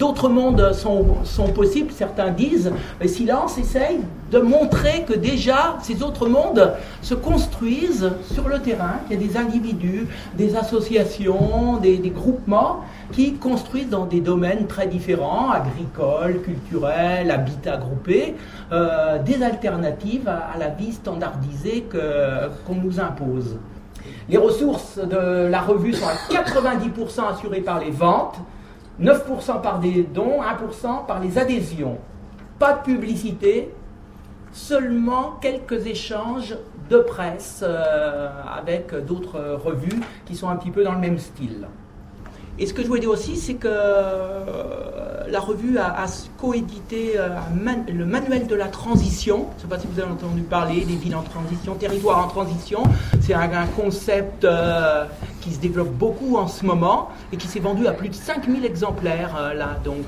d'autres mondes sont, possibles, certains disent, mais Silence essaye de montrer que déjà ces autres mondes se construisent sur le terrain, qu'il y a des individus, des associations, des, groupements qui construisent dans des domaines très différents, agricoles, culturels, habitat groupé, euh, des alternatives à, la vie standardisée qu'on nous impose. Les ressources de la revue sont à 90% assurées par les ventes, 9% par des dons, 1% par les adhésions. Pas de publicité, seulement quelques échanges de presse euh, avec d'autres revues qui sont un petit peu dans le même style. Et ce que je voulais dire aussi, c'est que la revue a, coédité euh, le manuel de la transition. Je ne sais pas si vous avez entendu parler des villes en transition, territoires en transition. C'est un, concept qui se développe beaucoup en ce moment et qui s'est vendu à plus de 5000 exemplaires là. Donc